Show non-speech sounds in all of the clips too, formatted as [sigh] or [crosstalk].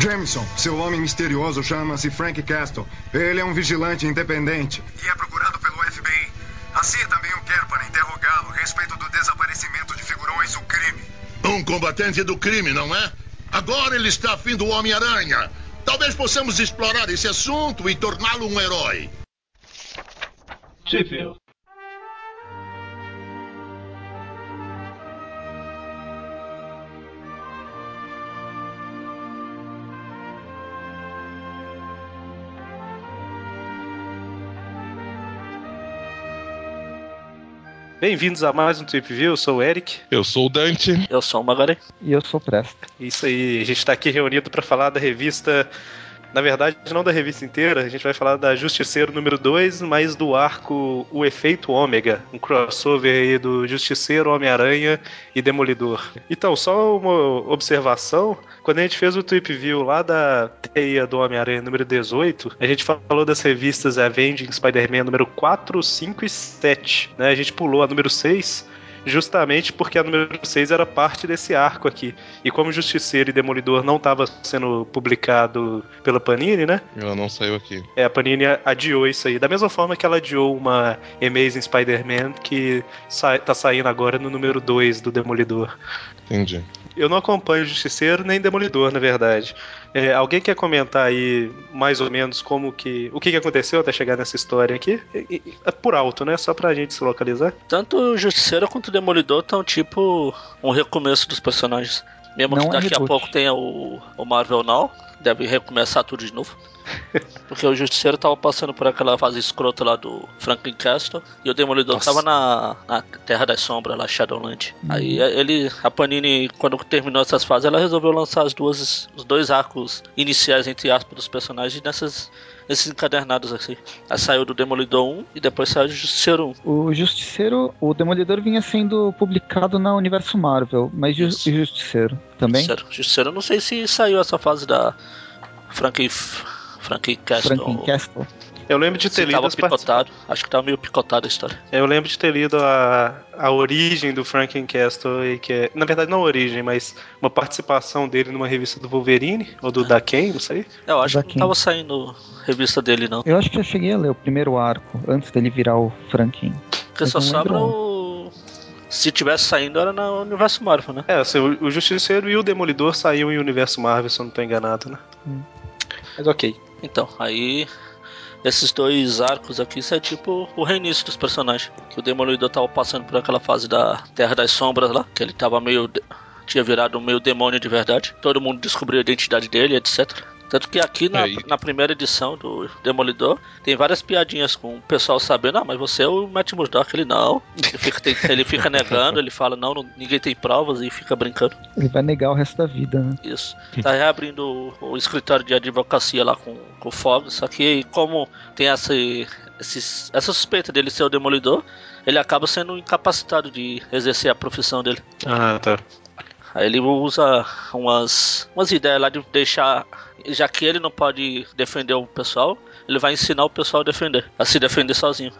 Jameson, seu homem misterioso chama-se Frank Castle. Ele é um vigilante independente. E é procurado pelo FBI. A CIA também o quer para interrogá-lo a respeito do desaparecimento de figurões do crime. Um combatente do crime, não é? Agora ele está afim do Homem-Aranha. Talvez possamos explorar esse assunto e torná-lo um herói. Sheffield. Bem-vindos a mais um Trip View, eu sou o Eric. Eu sou o Dante. Eu sou o Magari. E eu sou o Presta. Isso aí, a gente está aqui reunido para falar da revista. Na verdade, não da revista inteira, a gente vai falar da Justiceiro número 2, mas do arco O Efeito Ômega, um crossover aí do Justiceiro, Homem-Aranha e Demolidor. Então, só uma observação: quando a gente fez o Trip View lá da teia do Homem-Aranha número 18, a gente falou das revistas Avenging Spider-Man número 4, 5 e 7. Né? A gente pulou a número 6 justamente porque a número 6 era parte desse arco aqui. E como Justiceiro e Demolidor não estava sendo publicado pela Panini, né? Ela não saiu aqui. É, a Panini adiou isso aí. Da mesma forma que ela adiou uma Amazing Spider-Man que sa tá saindo agora no número 2 do Demolidor. Entendi. Eu não acompanho Justiceiro nem Demolidor, na verdade. É, alguém quer comentar aí mais ou menos como que. o que, que aconteceu até chegar nessa história aqui? E, e, é por alto, né? Só pra gente se localizar. Tanto o Justiceiro quanto o Demolidor estão tipo um recomeço dos personagens. Mesmo Não que é daqui a reboot. pouco tenha o, o Marvel Now, deve recomeçar tudo de novo. [laughs] Porque o Justiceiro tava passando por aquela fase escrota lá do Franklin Castle e o Demolidor Nossa. tava na, na Terra das Sombras, lá Shadowland. Aí ele, a Panini, quando terminou essas fases, ela resolveu lançar as duas, os dois arcos iniciais, entre aspas, dos personagens nessas, nesses encadernados assim. Aí saiu do Demolidor 1 e depois saiu do Justiceiro 1. O Justiceiro, o Demolidor vinha sendo publicado na Universo Marvel, mas Ju- Isso. e Justiceiro também? Justiceiro. Justiceiro, não sei se saiu essa fase da Franklin, Franklin Castle. Franklin Castle. Eu lembro de ter Se lido tava picotado. Acho que tava meio picotado a história. Eu lembro de ter lido a, a origem do Franklin Castle, e que é, na verdade não a origem, mas uma participação dele numa revista do Wolverine, ou do da Ken, não sei. Eu acho que Joaquim. não tava saindo revista dele, não. Eu acho que eu cheguei a ler o primeiro arco, antes dele virar o Franklin. Porque só sobra o. Se tivesse saindo, era no universo Marvel, né? É, assim, o, o Justiceiro e o Demolidor saíam em Universo Marvel, se eu não tô enganado, né? Hum. Mas ok. Então, aí. Esses dois arcos aqui, isso é tipo o reinício dos personagens. Que o Demolidor tava passando por aquela fase da Terra das Sombras lá, que ele tava meio. tinha virado meio demônio de verdade. Todo mundo descobriu a identidade dele, etc. Tanto que aqui na, É, e- na primeira edição do Demolidor tem várias piadinhas com o pessoal sabendo, ah, mas você é o Matt Murdock, ele não. Ele fica, tem- ele fica [laughs] negando, ele fala, não, não, ninguém tem provas e fica brincando. Ele vai negar o resto da vida, né? Isso. Tá reabrindo o, o escritório de advocacia lá com, com o Fog, só que como tem essa, esses- essa suspeita dele ser o demolidor, ele acaba sendo incapacitado de exercer a profissão dele. Ah, tá. Aí ele usa umas, umas ideias lá de deixar. Já que ele não pode defender o pessoal, ele vai ensinar o pessoal a defender, a se defender sozinho.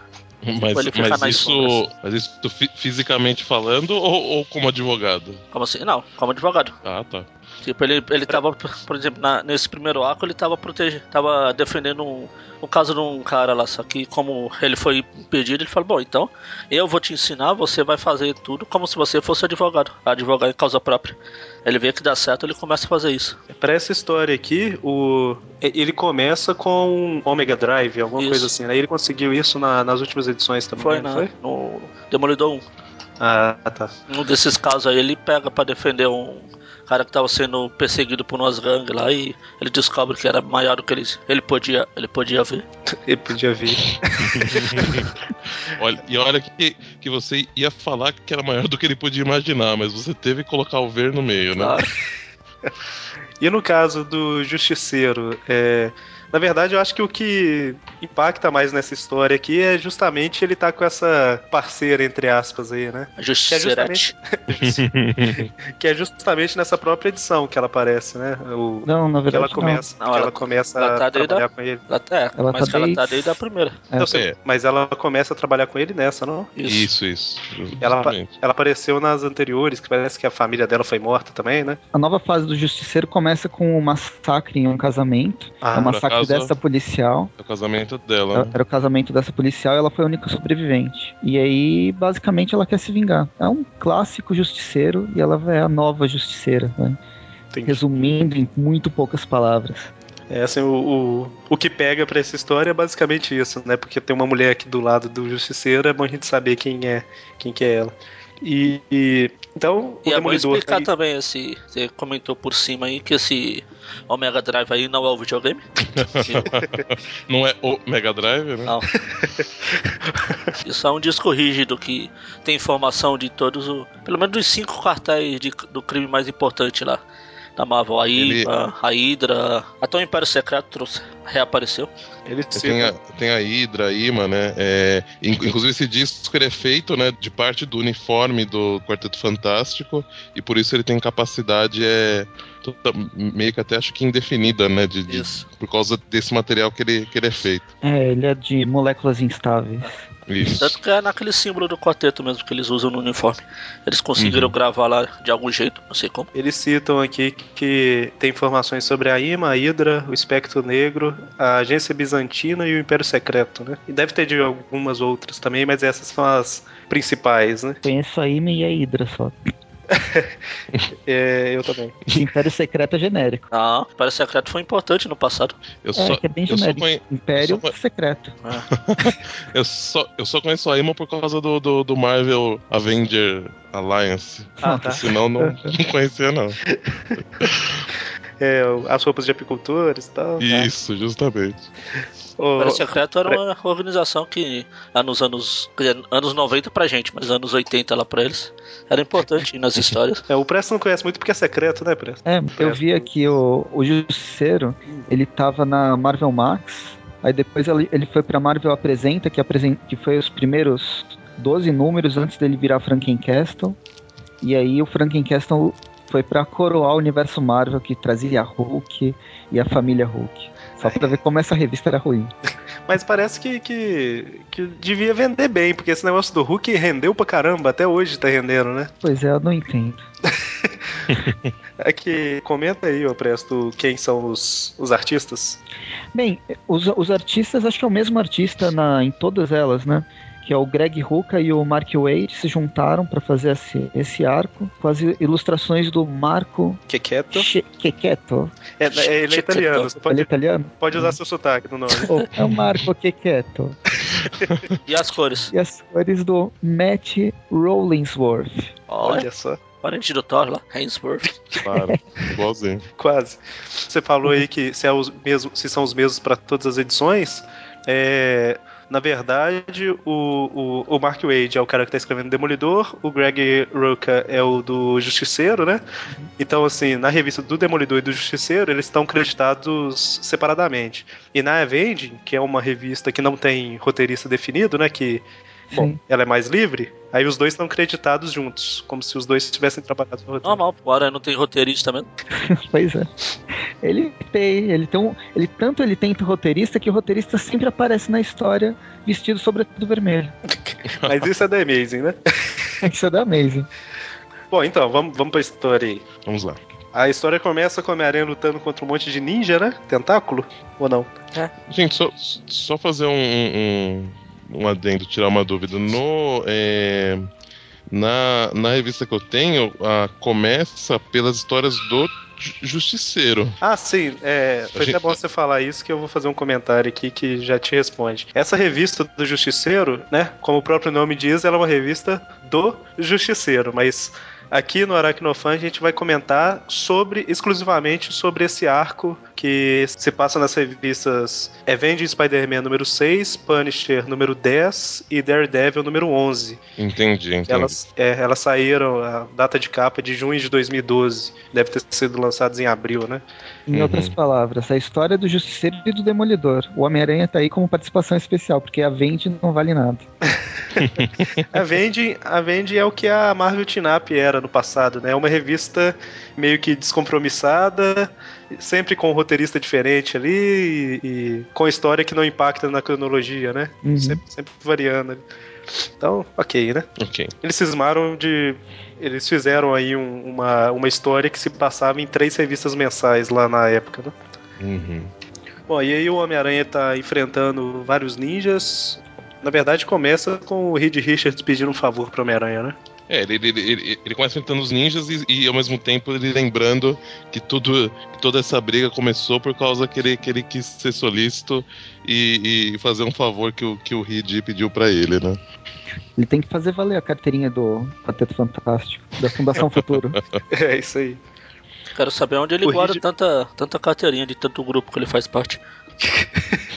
Mas, fica mas isso, sombras. mas isso fi- fisicamente falando ou, ou como advogado? Como assim? Não, como advogado. Ah, tá. Tipo, ele, ele tava, por exemplo, na- nesse primeiro arco, ele tava protegendo, tava defendendo um, o caso de um cara lá, só que como ele foi impedido, ele falou, bom, então, eu vou te ensinar, você vai fazer tudo como se você fosse advogado, advogar em causa própria. Ele vê que dá certo, ele começa a fazer isso. Pra essa história aqui, o ele começa com Omega Drive, alguma Isso. coisa assim, né? Ele conseguiu isso na- nas últimas edições também, Foi, não na, foi? no Demolidor 1. Ah, tá. Um desses casos aí, ele pega pra defender um cara que tava sendo perseguido por umas gangues lá e ele descobre que era maior do que ele, ele podia, ele podia ver. [laughs] Ele podia vir. [laughs] Olha, e olha que, que você ia falar que era maior do que ele podia imaginar, mas você teve que colocar o ver no meio, né? Claro. E no caso do Justiceiro, é, na verdade eu acho que o que impacta mais nessa história aqui é justamente ele tá com essa parceira, entre aspas, aí, né? A Justiceirete. [laughs] Que é justamente nessa própria edição que ela aparece, né? O, Não, na que ela verdade começa, Não, que ela- ela começa ela tá a trabalhar com ele. Ela, é, Ela mas tá que ela tá desde- a primeira. não. Eu É, sei, É. Mas ela começa a trabalhar com ele nessa, não? Isso, isso. Ela, apa- Justamente. ela apareceu nas anteriores, que parece que a família dela foi morta também, né? a nova fase do Justiceiro começa com um massacre em um casamento. Ah, é o por massacre acaso- dessa policial. É o casamento dela. né? Era o casamento dessa policial e ela foi a única sobrevivente. E aí, basicamente, ela quer se vingar. É um clássico justiceiro e ela é a nova justiceira. né? Entendi. Resumindo em muito poucas palavras. É assim, o, o, o que pega pra essa história é basicamente isso, né? Porque tem uma mulher aqui do lado do justiceiro, é bom a gente saber quem é, quem que é ela. E, e- então o E é bom Demolidor explicar aí- também esse. Você comentou por cima aí que esse Omega Drive aí não é o videogame. [laughs] Não é o Mega Drive, né? Não. Isso é um disco rígido que tem informação de todos o. Pelo menos dos cinco cartéis de- do crime mais importante lá. Da Marvel. A Ele- IVA, a Hydra. Até o Império Secreto trouxe, reapareceu. ele Tem a, tem a Hydra, a Ima, né? É, in- inclusive esse disco ele é feito né, de parte do uniforme do Quarteto Fantástico e por isso ele tem capacidade é, toda- meio que até acho que indefinida, né? De, de- por causa desse material que ele, que ele é feito. É, ele é de moléculas instáveis. Isso. Tanto que é naquele símbolo do quarteto mesmo que eles usam no uniforme. Eles conseguiram Uhum. gravar lá de algum jeito, não sei como. Eles citam aqui que tem informações sobre a IMA, a Hydra, o Espectro Negro, a Agência Bizantina e o Império Secreto, né? E deve ter de algumas outras também, mas essas são as principais, né? Conheço a Ime e a Hydra só. [laughs] É, eu também. [laughs] Império Secreto é genérico. Ah, o Império Secreto foi importante no passado. Eu É, só, que é bem eu só, genérico. conhe- Império eu só- Secreto. [laughs] eu, só, eu só conheço a Ima por causa do, do, do Marvel Avenger Alliance. Ah, tá. Senão não, não conhecia, não. É, as roupas de apicultores e tal. Isso, justamente. O Império Secreto era uma organização que lá nos anos, anos 90 pra gente, mas anos 80 lá pra eles, era importante nas [laughs] histórias. é, o Presto não conhece muito porque é secreto, né, Presto? É, eu vi aqui o, o Justiceiro, ele tava na Marvel Max, aí depois ele, ele foi pra Marvel Apresenta, que, apresen- que foi os primeiros 12 números antes dele virar Frankencastle, e aí o Frankencastle foi pra coroar o universo Marvel, que trazia a Hulk e a família Hulk. Só pra ver como essa revista era ruim. [laughs] Mas parece que, que, que devia vender bem, porque esse negócio do Hulk rendeu pra caramba, até hoje tá rendendo, né? Pois é, eu não entendo. [laughs] É que comenta aí, ô Presto, quem são os, os artistas. Bem, os, os artistas, acho que é o mesmo artista na, em todas elas, né? Que é o Greg Rucka e o Mark Waid se juntaram para fazer esse, esse arco com as ilustrações do Marco quieto. Chequeto. É, é, ele é italiano, você Ele é pode, italiano? pode usar seu sotaque no nome. Oh, é o Marco Chequeto. [laughs] E as cores? E as cores do Matt Rollingsworth. Olha, Olha só, parente do Thor lá, Hainsworth. Claro, igualzinho. [laughs] quase. Você falou aí que se, é os mesmos, se são os mesmos para todas as edições. É, na verdade, o, o, o Mark Wade é o cara que tá escrevendo Demolidor, o Greg Rucka é o do Justiceiro, né? Então, assim, na revista do Demolidor e do Justiceiro, eles estão creditados separadamente. E na Avenging, que é uma revista que não tem roteirista definido, né? Que, bom, Sim. ela é mais livre, aí os dois estão creditados juntos, como se os dois tivessem trabalhado no roteiro. Normal, agora não tem roteirista mesmo. [laughs] Pois é. Ele tem, ele tem um, ele tanto ele tenta roteirista que o roteirista sempre aparece na história vestido sobretudo vermelho. [laughs] Mas isso é da Amazing, né? [laughs] Isso é da Amazing. Bom, então, vamos, vamos pra história aí. Vamos lá. A história começa com a Homem-Aranha lutando contra um monte de ninja, né? Tentáculo? Ou não? Gente, só, só fazer um, um, um adendo, tirar uma dúvida. No, é, na, na revista que eu tenho, a, começa pelas histórias do Justiceiro. Ah, sim. É, foi gente- até bom você falar isso que eu vou fazer um comentário aqui que já te responde. Essa revista do Justiceiro, né? Como o próprio nome diz, ela é uma revista do Justiceiro, mas aqui no Aracnofan a gente vai comentar sobre exclusivamente sobre esse arco que se passa nas revistas Avenging Spider-Man número 6, Punisher número 10 e Daredevil número 11. Entendi, entendi. Elas, é, elas saíram, a data de capa é de junho de 2012. Deve ter sido lançados em abril, né? Em Uhum. outras palavras, a história do Justiceiro e do Demolidor. O Homem-Aranha tá aí como participação especial, porque a Vende não vale nada. [laughs] A Vendi, a Vendi é o que a Marvel Tinap era no passado, né? É uma revista meio que descompromissada, sempre com um roteirista diferente ali e, e com história que não impacta na cronologia, né? Uhum. Sempre, sempre variando. ali. Então, ok, né? Ok. Eles cismaram de. Eles fizeram aí um- uma, uma história que se passava em três revistas mensais lá na época, né? Uhum. Bom, e aí o Homem-Aranha tá enfrentando vários ninjas. Na verdade, começa com o Reed Richards pedindo um favor pro Homem-Aranha, né? É, ele, ele, ele, ele começa enfrentando os ninjas e, e, ao mesmo tempo ele lembrando que, tudo, que toda essa briga começou por causa que ele, que ele quis ser solícito e, e fazer um favor que o, que o Reed pediu pra ele, né? Ele tem que fazer valer a carteirinha do Quarteto Fantástico, da Fundação [laughs] Futuro. É isso aí. Quero saber onde ele O guarda Reed- tanta, tanta carteirinha de tanto grupo que ele faz parte. [laughs]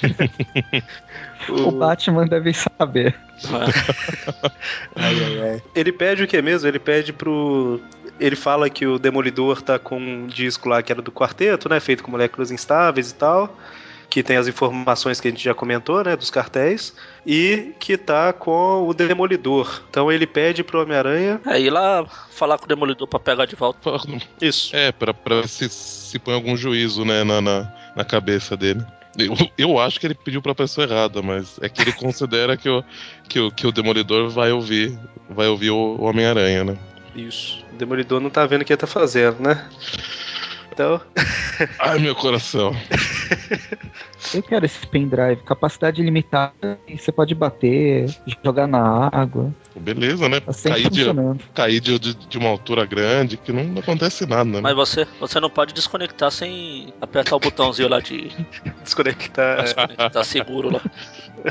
O Batman deve saber. [laughs] Ai, ai, ai. Ele pede o que mesmo? Ele pede pro. Ele fala que o Demolidor tá com um disco lá que era do quarteto, né? Feito com moléculas instáveis e tal. Que tem as informações que a gente já comentou, né? Dos cartéis. E que tá com o Demolidor. Então ele pede pro Homem-Aranha. É, ir lá falar com o Demolidor pra pegar de volta. Isso. É, pra, pra ver se, se põe algum juízo, né, na, na, na cabeça dele. Eu, eu acho que ele pediu pra pessoa errada, mas é que ele [laughs] considera que o, que o, que o Demolidor vai ouvir, vai ouvir o, o Homem-Aranha, né? Isso. O Demolidor não tá vendo o que ele tá fazendo, né? Então. Ai, meu coração. [laughs] Eu quero esse pendrive, capacidade limitada, e você pode bater, jogar na água. Beleza, né? Tá sempre Cair, de, funcionando. cair de, de, de uma altura grande, que não, não acontece nada, né? Mas você, você não pode desconectar sem apertar o botãozinho lá de [laughs] Desconectar, [laughs] tá seguro lá.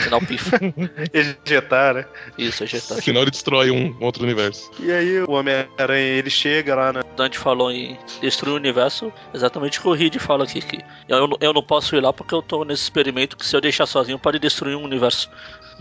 Sinal pifa. [laughs] ejetar, né? Isso, ajetar. Senão ele destrói um outro universo. E aí o Homem-Aranha ele chega lá na. Dante falou em destruir o universo, exatamente o que o Reed fala aqui. Que eu, eu não posso ir lá porque eu tô nesse experimento que se eu deixar sozinho pode destruir um universo.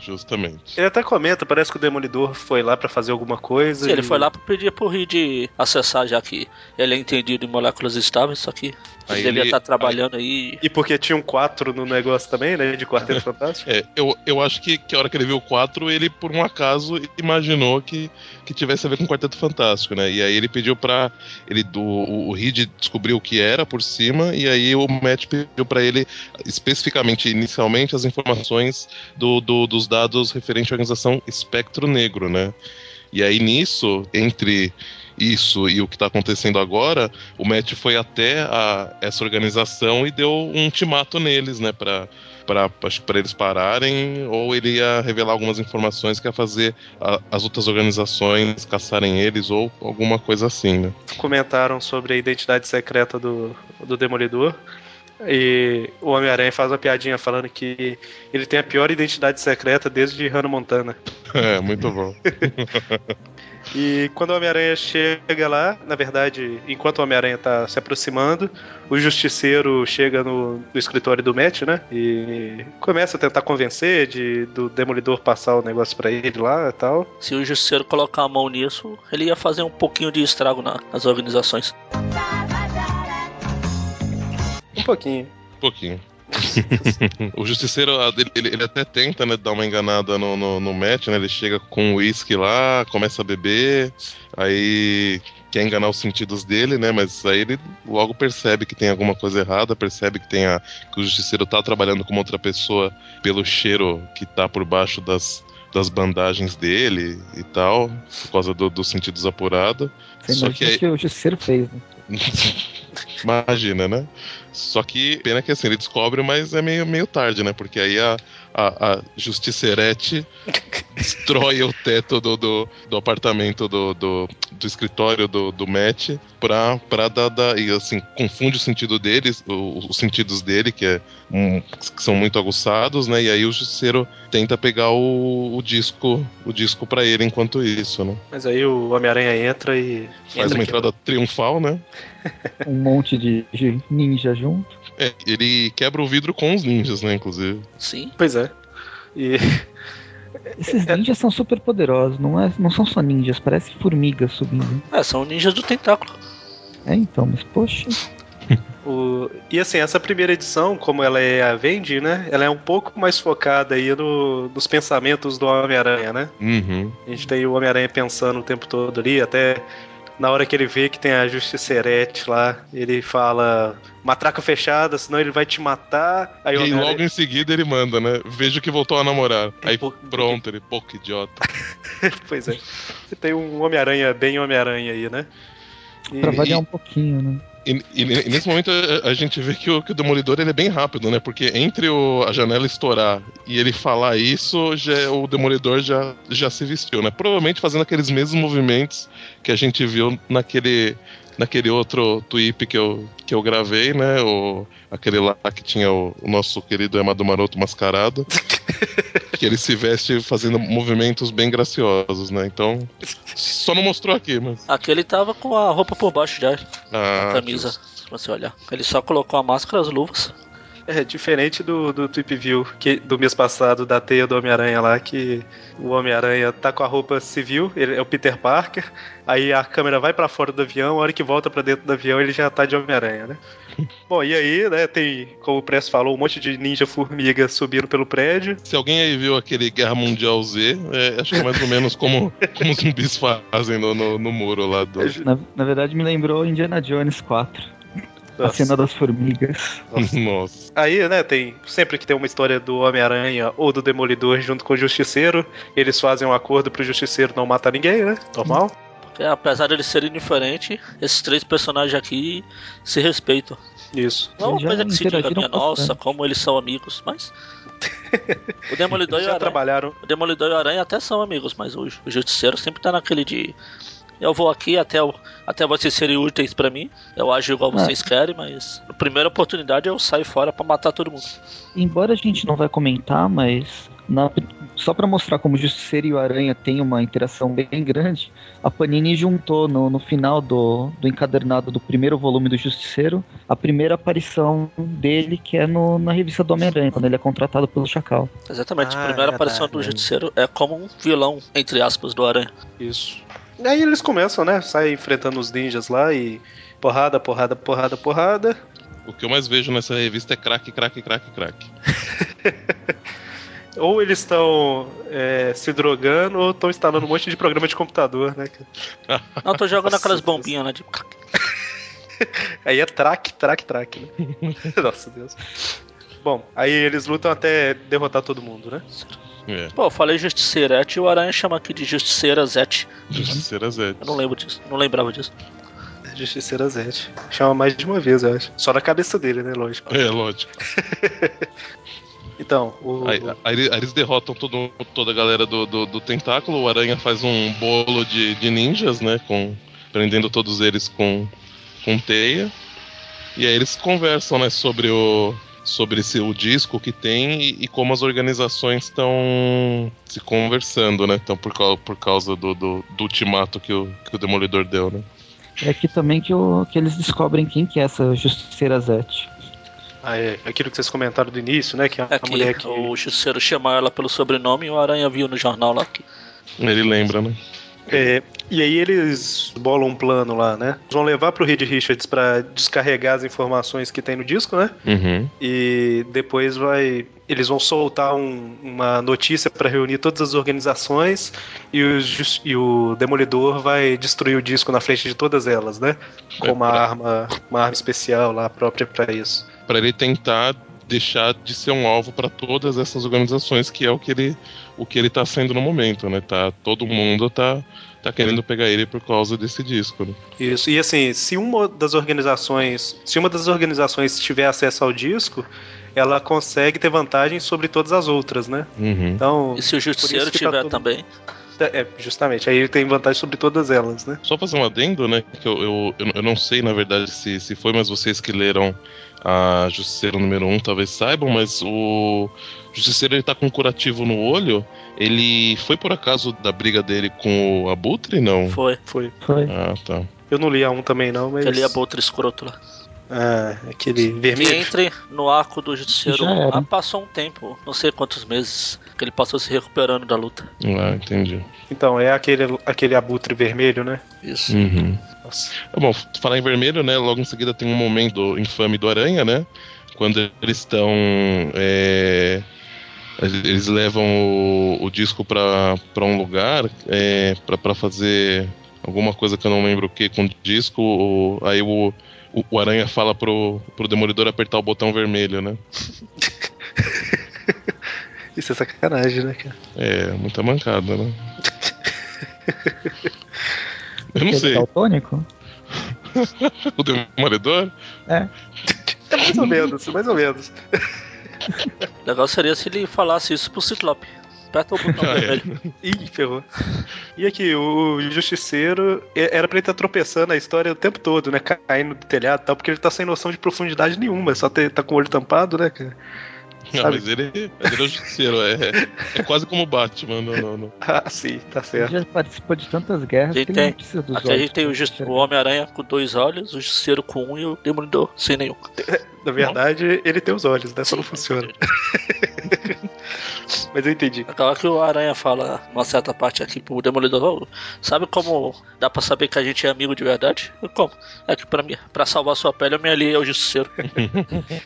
Justamente. Ele até comenta, parece que o Demolidor foi lá pra fazer alguma coisa. Sim, ele e- foi lá pra pedir pro Reed acessar, já que ele é entendido em moléculas estáveis, só que ele Aí devia ele- estar trabalhando aí. E porque tinham quatro no negócio também, né? De Quarteto Fantástico. É, eu, eu acho que, que a hora que ele viu o 4, ele, por um acaso, imaginou que, que tivesse a ver com o Quarteto Fantástico, né? E aí ele pediu pra. Ele, do, o, o Reed descobriu o que era por cima, e aí o Matt pediu pra ele, especificamente, inicialmente, as informações do, do- dos dados referente à organização Espectro Negro, né? E aí nisso, entre isso e o que está acontecendo agora, o Matt foi até a- essa organização e deu um ultimato neles, né, para para eles pararem, ou ele ia revelar algumas informações que ia fazer a- as outras organizações caçarem eles, ou alguma coisa assim, né? Comentaram sobre a identidade secreta do, do Demolidor. E o Homem-Aranha faz uma piadinha falando que ele tem a pior identidade secreta desde Hannah Montana. [laughs] É, muito bom. [laughs] E quando o Homem-Aranha chega lá, na verdade, enquanto o Homem-Aranha tá se aproximando, o Justiceiro chega no, no escritório do Matt, né? E começa a tentar convencer de, do Demolidor passar o negócio pra ele lá e tal. Se o Justiceiro colocar a mão nisso, ele ia fazer um pouquinho de estrago na- nas organizações. Um pouquinho. Um pouquinho. [laughs] o justiceiro, ah, ele, ele- até tenta, né, dar uma enganada no, no, no Matt, né? Ele chega com um uísque lá, começa a beber, aí quer enganar os sentidos dele, né? Mas aí ele logo percebe que tem alguma coisa errada, percebe que tem a, que o justiceiro tá trabalhando com outra pessoa pelo cheiro que tá por baixo das, das bandagens dele e tal, por causa do- dos sentidos apurados. Só que aí- que o Justiceiro fez, né? [laughs] [laughs] Imagina, né? Só que, pena que assim, ele descobre, mas é meio, meio tarde, né? Porque aí a, a, a Justicerete destrói o teto do, do, do apartamento do, do, do escritório do, do Matt pra, pra dar, dar- E assim, confunde o sentido deles, o- os sentidos dele, que, é, um- que são muito aguçados, né? E aí o Justiceiro tenta pegar o, o disco o disco para ele enquanto isso, né? Mas aí o Homem-Aranha entra e. Faz entra uma aqui, entrada triunfal, né? Um monte de, de ninja junto. É, ele quebra o vidro com os ninjas, né, inclusive. Sim. Pois é. E [laughs] Esses ninjas são super poderosos, não, é, não são só ninjas, parece formigas subindo. É, são ninjas do tentáculo. É, então, mas poxa. [laughs] O... E assim, essa primeira edição, como ela é a Vendi, né? Ela é um pouco mais focada aí no- nos pensamentos do Homem-Aranha, né? Uhum. A gente tem o Homem-Aranha pensando o tempo todo ali, até na hora que ele vê que tem a Justiceirete lá, ele fala matraca fechada, senão ele vai te matar. Aí e logo em seguida ele manda, né? Vejo que voltou a namorar. Aí Pô, pronto, ele, pô, que idiota. [laughs] pois é. Você tem um Homem-Aranha bem Homem-Aranha aí, né? E- Pra variar um pouquinho, né? E, e ne- nesse momento a, a gente vê que o, que o Demolidor ele é bem rápido, né? Porque entre o- a janela estourar e ele falar isso, já, o Demolidor já, já se vestiu, né? Provavelmente fazendo aqueles mesmos movimentos que a gente viu naquele, naquele outro tweet que eu, que eu gravei, né? O, aquele lá que tinha o, o nosso querido Amado Maroto mascarado. [laughs] que ele se veste fazendo movimentos bem graciosos, né? Então, só não mostrou aqui, mas. Aquele tava com a roupa por baixo já, Ah, a camisa, se você olhar. Ele só colocou a máscara e as luvas. É diferente do, do Tweep View que, do mês passado, da teia do Homem-Aranha lá, que o Homem-Aranha tá com a roupa civil, ele é o Peter Parker, aí a câmera vai pra fora do avião, a hora que volta pra dentro do avião ele já tá de Homem-Aranha, né? [laughs] Bom, e aí, né, tem, como o Press falou, um monte de ninja-formiga subindo pelo prédio. Se alguém aí viu aquele Guerra Mundial Z, é, acho que é mais ou menos como, [laughs] como os zumbis fazem no, no, no muro lá do. Na, na verdade, me lembrou Indiana Jones 4. A Nossa. cena das formigas. [laughs] Nossa. Aí, né, tem. Sempre que tem uma história do Homem-Aranha ou do Demolidor junto com o Justiceiro, eles fazem um acordo pro Justiceiro não matar ninguém, né? Normal. Porque apesar de eles serem diferentes, esses três personagens aqui se respeitam. Isso. Não é uma já coisa que se diga minha nossa, bastante. como eles são amigos, mas. [laughs] O Demolidor, Eles e o já Aranha, trabalharam. o Demolidor e o Aranha até são amigos, mas o, o Justiceiro sempre tá naquele de. Eu vou aqui até, o- até vocês serem úteis pra mim. Eu ajo igual vocês querem, mas na primeira oportunidade eu saio fora pra matar todo mundo. Embora a gente não vai comentar, mas na- só pra mostrar como o Justiceiro e o Aranha têm uma interação bem grande, a Panini juntou no, no final do, do encadernado do primeiro volume do Justiceiro a primeira aparição dele, que é no- na revista do Homem-Aranha, quando ele é contratado pelo Chacal. Exatamente, Ah, a primeira é aparição do verdade. Justiceiro é como um vilão, entre aspas, do Aranha. Isso. Aí eles começam, né? Saem enfrentando os ninjas lá e. Porrada, porrada, porrada, porrada. O que eu mais vejo nessa revista é craque, craque, craque, craque. [laughs] Ou eles estão é, se drogando ou estão instalando um monte de programa de computador, né? Não, tô jogando Nossa, aquelas bombinhas lá de. [laughs] Aí é track, track, track, né? [laughs] Nossa Deus. Bom, aí eles lutam até derrotar todo mundo, né? É, Pô, eu falei Justiceirete e o Aranha chama aqui de Justiceira Zete. Justiceira Z. Eu não lembro disso, não lembrava disso. Justiceira Zete. Chama mais de uma vez, eu acho. Só na cabeça dele, né? Lógico. É, lógico. [laughs] Então, o. Aí, aí- aí eles derrotam todo, toda a galera do, do, do tentáculo. O Aranha faz um bolo de, de ninjas, né? Com, prendendo todos eles com, com teia. E aí eles conversam, né? Sobre o, sobre esse, o disco que tem e, e como as organizações estão se conversando, né? Então, por, cau- por causa do, do, do ultimato que o, que o Demolidor deu, né? É aqui também que, o, que eles descobrem quem que é essa Justiceira Zete. Ah, é, aquilo que vocês comentaram do início, né? Que a, É a que mulher que. o Justiceiro chama ela pelo sobrenome e o Aranha viu no jornal lá que. Ele lembra, né? É, e aí eles bolam um plano lá, né? Vão levar pro Reed Richards pra descarregar as informações que tem no disco, né? Uhum. E depois vai. Eles vão soltar um- uma notícia pra reunir todas as organizações e o, e o Demolidor vai destruir o disco na frente de todas elas, né? Com uma É, pra- arma, uma arma especial lá própria pra isso. Pra ele tentar deixar de ser um alvo para todas essas organizações, que é o que ele o que ele tá sendo no momento, né? Tá todo mundo tá tá querendo pegar ele por causa desse disco, né? Isso. E assim, se uma das organizações, se uma das organizações tiver acesso ao disco, ela consegue ter vantagem sobre todas as outras, né? Uhum. Então, E se o Justiceiro tá tiver todo- também. é, justamente, aí ele tem vantagem sobre todas elas, né? Só fazer um adendo, né? Que eu, eu, eu, eu não sei, na verdade, se, se foi, mas vocês que leram a Justiceiro número 1 talvez saibam, mas o Justiceiro ele tá com um curativo no olho. Ele foi por acaso da briga dele com o Abutre? Não. Foi. Foi. Foi. Ah, tá. Eu não li a um também não, mas Aquele abutre escroto lá. Ah, aquele Que vermelho. entre no arco do Justiceiro. Já era. Ah, passou um tempo, não sei quantos meses, que ele passou se recuperando da luta. Ah, entendi. Então, é aquele aquele abutre vermelho, né? Isso. Uhum. Nossa. É bom, falar em vermelho, né? Logo em seguida tem um momento infame do Aranha, né? Quando eles estão. é, eles levam o, o disco pra pra um lugar é, pra pra fazer. alguma coisa que eu não lembro o que com disco, o, aí o, o, o Aranha fala pro, pro Demolidor apertar o botão vermelho, né? [laughs] Isso é sacanagem, né, cara? É, muita mancada, né? eu não Ele sei. é daltônico? [laughs] o Demolidor? É. [laughs] É mais ou menos, mais ou menos. O legal seria se ele falasse isso pro Ciclope. Aperta o botão Ah, é. vermelho. Ih, ferrou. E aqui, o Justiceiro era pra ele estar tropeçando a história o tempo todo, né? Caindo do telhado e tal, porque ele tá sem noção de profundidade nenhuma, só ter, tá com o olho tampado, né, cara? Não, Sabe? mas ele, mas ele é o justiceiro, é, é quase como o Batman. No, no, no- [laughs] Ah, sim, tá Ele certo. já participou de tantas guerras Ele que ele tem. não precisa dos Aqui a gente tem o, Just- enxergar. o Homem-Aranha com dois olhos, o Justiceiro com um e o Demolidor sem nenhum. Na verdade, ele tem os olhos, né? Só não funciona. [laughs] Mas eu entendi. Aquela que o Aranha fala numa certa parte aqui pro Demolidor, "Ô, sabe como dá pra saber que a gente é amigo de verdade? Como? É que pra, mim, pra salvar sua pele eu me aliei ao Justiceiro. [laughs]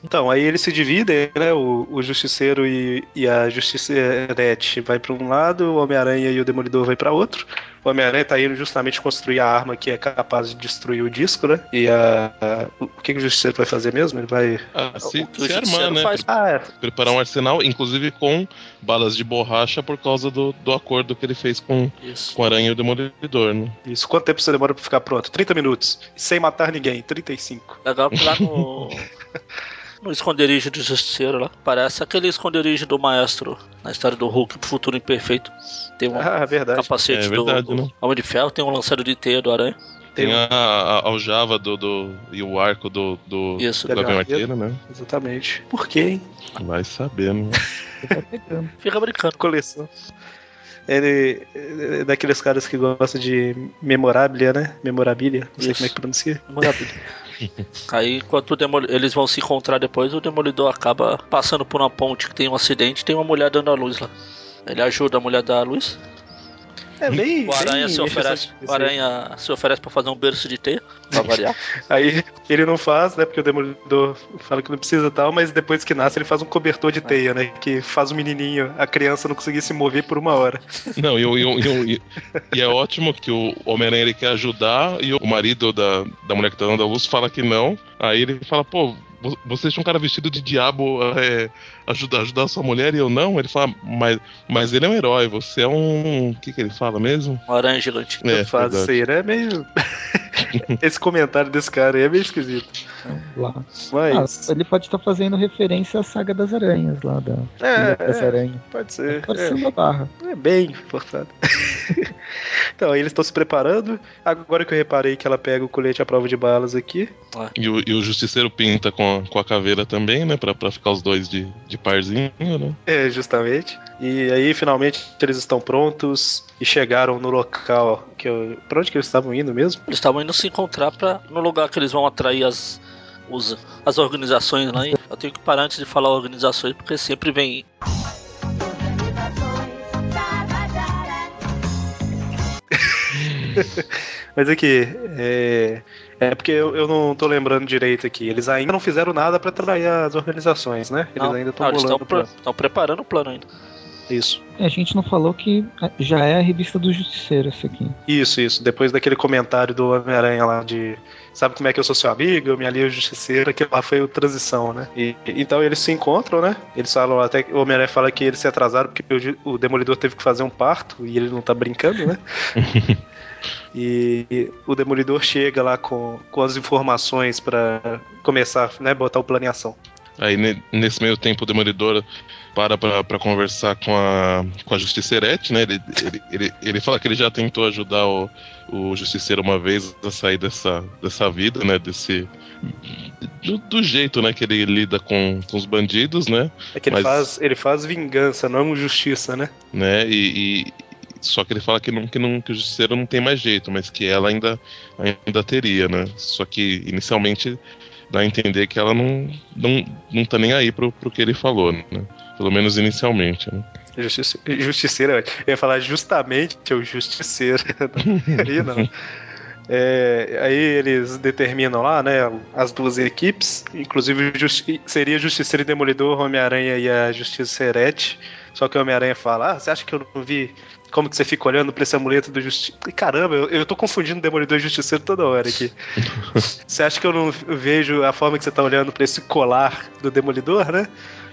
Então, aí eles se dividem, né? O, o Justiceiro e, e a Justiceirete vai pra um lado, o Homem-Aranha e o Demolidor vai pra outro. O Homem-Aranha tá indo justamente construir a arma que é capaz de destruir o disco, né? E a, a- o que, que o Justiceiro vai fazer mesmo? Ele vai. Ah, se, O o se armar, né? faz- Ah, é. Preparar um arsenal, inclusive com balas de borracha por causa do, do acordo que ele fez com, Isso. com o Aranha e o Demolidor, né? Isso. Quanto tempo você demora pra ficar pronto? 30 minutos. Sem matar ninguém. 35. Legal que lá no. No esconderijo do Justiceiro lá. Parece aquele esconderijo do maestro na história do Hulk pro futuro imperfeito. Tem um Ah, verdade. capacete É verdade, do né? Homem de Ferro, tem um lançador de teia do Aranha. Tem Tem um- a, a aljava do, do, e o arco do, do, Isso. do Gavião Arqueiro. Né? Exatamente. Por quê, hein? Vai saber, né? [laughs] Fica brincando. Coleção. Ele é daqueles caras que gostam de memorabilia, né? Memorabilia. Não sei Isso. como é que pronuncia. Maravilha. Aí, enquanto o demoli- eles vão se encontrar depois, o Demolidor acaba passando por uma ponte que tem um acidente e tem uma mulher dando a luz lá. Ele ajuda a mulher a dar a luz. É bem. O Aranha bem se oferece. O Aranha se oferece pra fazer um berço de teia, pra variar. Aí ele não faz, né? Porque o Demolidor fala que não precisa tal, mas depois que nasce ele faz um cobertor de teia, né? Que faz o menininho, a criança não conseguir se mover por uma hora. Não, e, e, o- e, e- e é ótimo que o Homem-Aranha ele quer ajudar e o marido da, da mulher que tá dando a luz fala que não. Aí ele fala, pô, vo- você tinha um cara vestido de diabo é, ajudar, ajudar a sua mulher e eu não? Ele fala, mas, mas ele é um herói, você é um. O que, que ele fala mesmo? Um aranha gigante. É, aí, né? É meio. [laughs] Esse comentário desse cara aí é meio esquisito. Lá. Mas. Ah, ele pode estar fazendo referência à saga das aranhas lá da Ilha das é, Aranhas. pode ser. É. Forçando a barra. É bem forçado. [laughs] então, aí eles estão se preparando. Agora que eu reparei que ela pega o colete à prova de balas aqui. E o, e o Justiceiro pinta com a, com a caveira também, né? Pra, pra ficar os dois de, de parzinho, né? É, justamente. E aí, finalmente, eles estão prontos e chegaram no local que eu... Pra onde que eles estavam indo mesmo? Eles estavam indo se encontrar pra, no lugar que eles vão atrair as, os, as organizações lá. E eu tenho que parar antes de falar organizações, porque sempre vem. [laughs] Mas aqui, é... É porque eu, eu não tô lembrando direito aqui. Eles ainda não fizeram nada pra atrair as organizações, né? Eles Não, ainda estão eles bolando o estão plano. preparando o plano ainda. Isso. A gente não falou que já é a revista do Justiceiro esse aqui. Isso, isso. Depois daquele comentário do Homem-Aranha lá de. Sabe como é que eu sou seu amigo? Eu me alio ao justiceiro. Aquilo lá foi o transição, né? E, então eles se encontram, né? Eles falam até que o Homem-Aranha fala que eles se atrasaram porque o, o Demolidor teve que fazer um parto e ele não tá brincando, né? [laughs] E o Demolidor chega lá com, com as informações pra começar, né, botar o plano em ação. Aí ne- nesse meio tempo o Demolidor para pra, pra conversar com a, com a Justiceirete, né? Ele, ele, ele, ele fala que ele já tentou ajudar o, o Justiceiro uma vez a sair dessa, dessa vida, né? Desse. Do, do jeito né, que ele lida com, com os bandidos, né? É que ele, Mas- faz, ele faz vingança, não justiça, né? né? E, e- só que ele fala que não, que não que o Justiceiro não tem mais jeito, mas que ela ainda, ainda teria, né? Só que inicialmente dá a entender que ela não, não, não tá nem aí pro, pro que ele falou, né? Pelo menos inicialmente, né? Justice, justiceiro, eu ia falar justamente o justiceiro. [laughs] Aí não. É, aí eles determinam lá, né, as duas equipes, inclusive justi seria Justiceiro e Demolidor, Homem-Aranha e a Justiça Serete. Só que o Homem-Aranha fala: Ah, você acha que eu não vi como que você fica olhando pra esse amuleto do Justiceiro? Caramba, eu, eu tô confundindo Demolidor e Justiceiro toda hora aqui. [laughs] você acha que eu não vejo a forma que você tá olhando pra esse colar do Demolidor, né?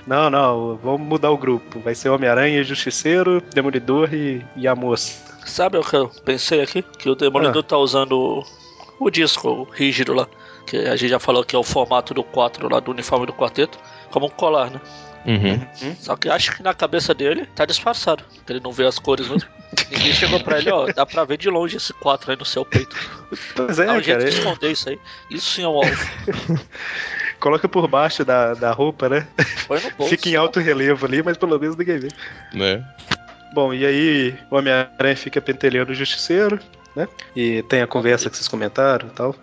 Não, não, vamos mudar o grupo. Vai ser Homem-Aranha, Justiceiro, Demolidor e, e a moça. Sabe o que eu pensei aqui? Que o Demolidor Ah. tá usando o, o disco rígido lá. Que a gente já falou que é o formato do 4 lá do uniforme do quarteto. Como um colar, né? Uhum. Só que acho que na cabeça dele tá disfarçado. que Ele não vê as cores mesmo. Ninguém chegou pra ele, ó, dá pra ver de longe esse 4 aí no seu peito. Pois é, Dá um jeito cara. de esconder isso aí. Isso sim é um alvo. [laughs] Coloca por baixo da, da roupa, né? Põe no bolso. Fica em alto relevo ali, mas pelo menos ninguém vê. Né? Bom, e aí o Homem-Aranha fica pentelhando o Justiceiro, né? E tem a conversa que vocês comentaram e tal.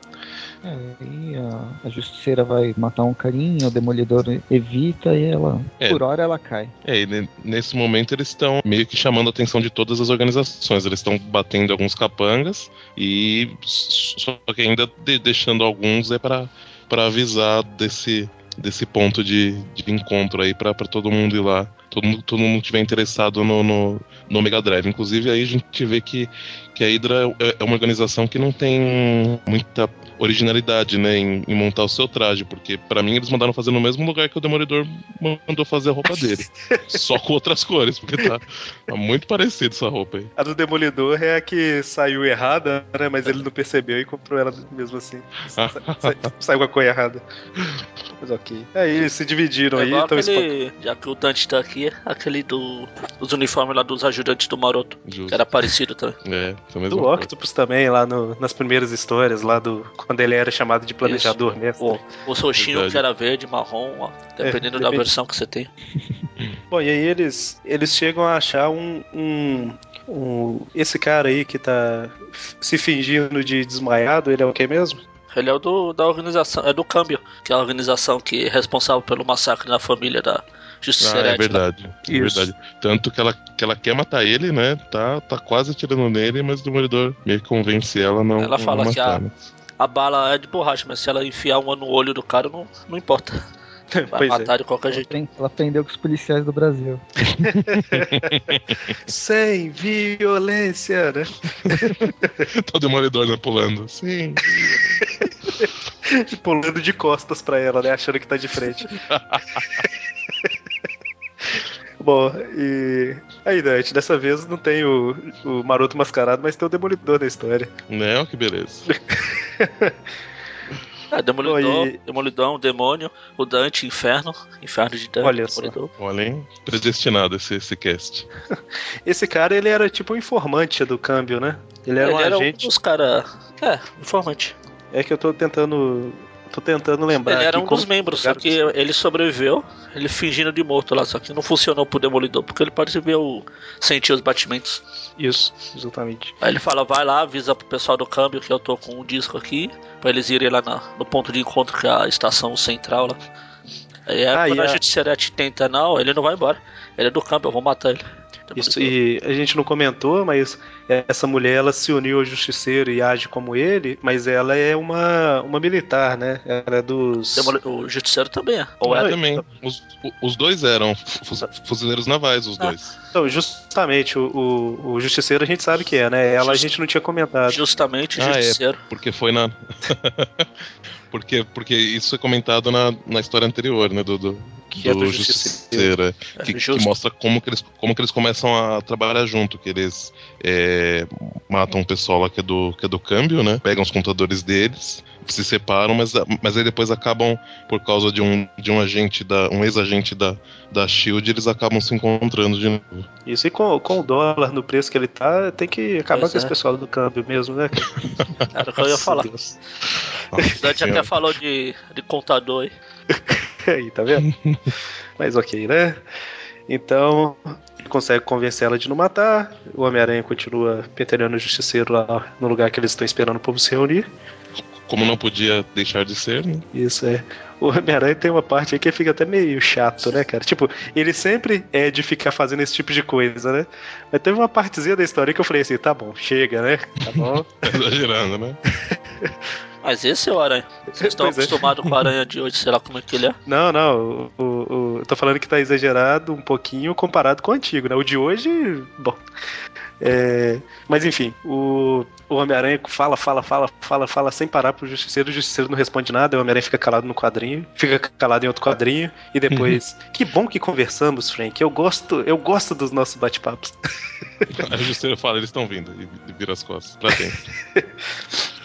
É, aí a, a justiceira vai matar um carinha, o demolidor evita e ela, É. por hora, ela cai. É, e ne- nesse momento eles estão meio que chamando a atenção de todas as organizações. Eles estão batendo alguns capangas e só que ainda de- deixando alguns é para para avisar desse desse ponto de, de encontro aí para todo mundo ir lá. Todo mundo, todo mundo tiver interessado no, no, no Mega Drive. Inclusive aí a gente vê que, que a Hydra é, é uma organização que não tem muita originalidade, né, em, em montar o seu traje, porque pra mim eles mandaram fazer no mesmo lugar que o Demolidor mandou fazer a roupa dele, [laughs] só com outras cores, porque tá, tá muito parecido essa roupa aí. A do Demolidor é a que saiu errada, né? Mas ele não percebeu e comprou ela mesmo assim. Sa- sa- [laughs] saiu com a cor errada. Mas ok. Aí eles se dividiram É aí, então aquele, já que o Dante tá aqui, aquele do, dos uniformes lá dos ajudantes do Maroto. Justo. Que era parecido também. [laughs] É, mesma Do coisa. Octopus também, lá no- nas primeiras histórias, lá do. Quando ele era chamado de planejador mesmo. O, o Verdade. que era verde, marrom, ó, dependendo da depende. versão que você tem. [laughs] Bom, e aí eles, eles chegam a achar um, um, um- Esse cara aí que tá se fingindo de desmaiado, ele é o que mesmo? Ele é o do, da organização, é do Câmbio, que é a organização que é responsável pelo massacre na família da Justiça Ah, é né? verdade. É Isso. verdade. Tanto que ela, que ela quer matar ele, né? Tá, tá quase atirando nele, mas o Demolidor meio que convence ela a não, Ela não fala que matar, a- né? A bala é de borracha, mas se ela enfiar uma no olho do cara, não, não importa. [laughs] Vai Pois é. matar de qualquer jeito. ela aprendeu com os policiais do Brasil. [laughs] Sem violência, né? [laughs] Tá o Demolidor né, pulando. Sim. Pulando de costas pra ela, né? Achando que tá de frente. Bom, e. Aí, Dante, dessa vez não tem o, o maroto mascarado, mas tem o demolidor na história. Né? Que beleza. [laughs] É, Demolidor, Pô, e- Demolidão, Demônio, o Dante, Inferno, Inferno de Dante, Olha só. Demolidor. Olha, hein? Predestinado esse, esse cast. [laughs] Esse cara, ele era tipo um informante do câmbio, né? Ele era Ele um era um agente. dos caras. É, informante. É que eu tô tentando. Tô tentando lembrar. Ele era um dos membros, só que ele sobreviveu, ele fingindo de morto lá, só que não funcionou pro Demolidor, porque ele percebeu sentir os batimentos. Isso, exatamente. Aí ele fala, vai lá, avisa pro pessoal do câmbio que eu tô com um disco aqui, pra eles irem lá na- no ponto de encontro que é a estação central lá. Aí é Ah, quando a a- Justiceirete tenta, não, ele não vai embora. Ele é do câmbio, eu vou matar ele. Isso, e a gente não comentou, mas essa mulher ela se uniu ao justiceiro e age como ele, mas ela é uma, uma militar, né? Ela é dos. O Justiceiro também é. Ou é. também. Os, os dois eram fu- fuzileiros navais, os Ah. dois. Então, justamente, o, o, o justiceiro a gente sabe que é, né? Ela a gente não tinha comentado. Justamente Ah, é. Justiceiro. Porque foi na. [laughs] porque, porque isso foi comentado na, na história anterior, né? Do, do, Que é do é. É, que, que justo. mostra como que, eles, como que eles começam a trabalhar junto, que eles é, matam o pessoal lá que é, do, que é do câmbio, né? Pegam os computadores deles, se separam, mas, mas aí depois acabam, por causa de um, de um agente, da, um ex-agente da, da SHIELD, eles acabam se encontrando de novo. Isso, e com, com o dólar no preço que ele tá, tem que acabar Pois com esse é. pessoal do câmbio mesmo, né? Era o que eu ia falar. Deus. O Dante até falou de, de contador aí. [laughs] Aí, tá vendo? [laughs] Mas ok, né? Então, ele consegue convencer ela de não matar. O Homem-Aranha continua pentelhando o Justiceiro lá no lugar que eles estão esperando o povo se reunir. Como não podia deixar de ser, né? Isso é. O Homem-Aranha tem uma parte aí que fica até meio chato, né, cara? Tipo, ele sempre é de ficar fazendo esse tipo de coisa, né? Mas teve uma partezinha da história que eu falei assim: tá bom, chega, né? Tá bom. [laughs] Exagerando, né? Mas esse é o Aranha. Vocês estão é. acostumados com o Aranha de hoje, sei lá como é que ele é. Não, não. O, o, o- eu tô falando que tá exagerado um pouquinho comparado com o antigo, né? O de hoje, bom. É, mas enfim, o, o Homem-Aranha fala, fala, fala, fala, fala sem parar pro Justiceiro, o Justiceiro não responde nada, o Homem-Aranha fica calado no quadrinho, fica calado em outro quadrinho, e depois. que bom que conversamos, Frank. Eu gosto, eu gosto dos nossos bate-papos. [laughs] A justiça fala, eles estão vindo, e e vira as costas pra dentro. [laughs]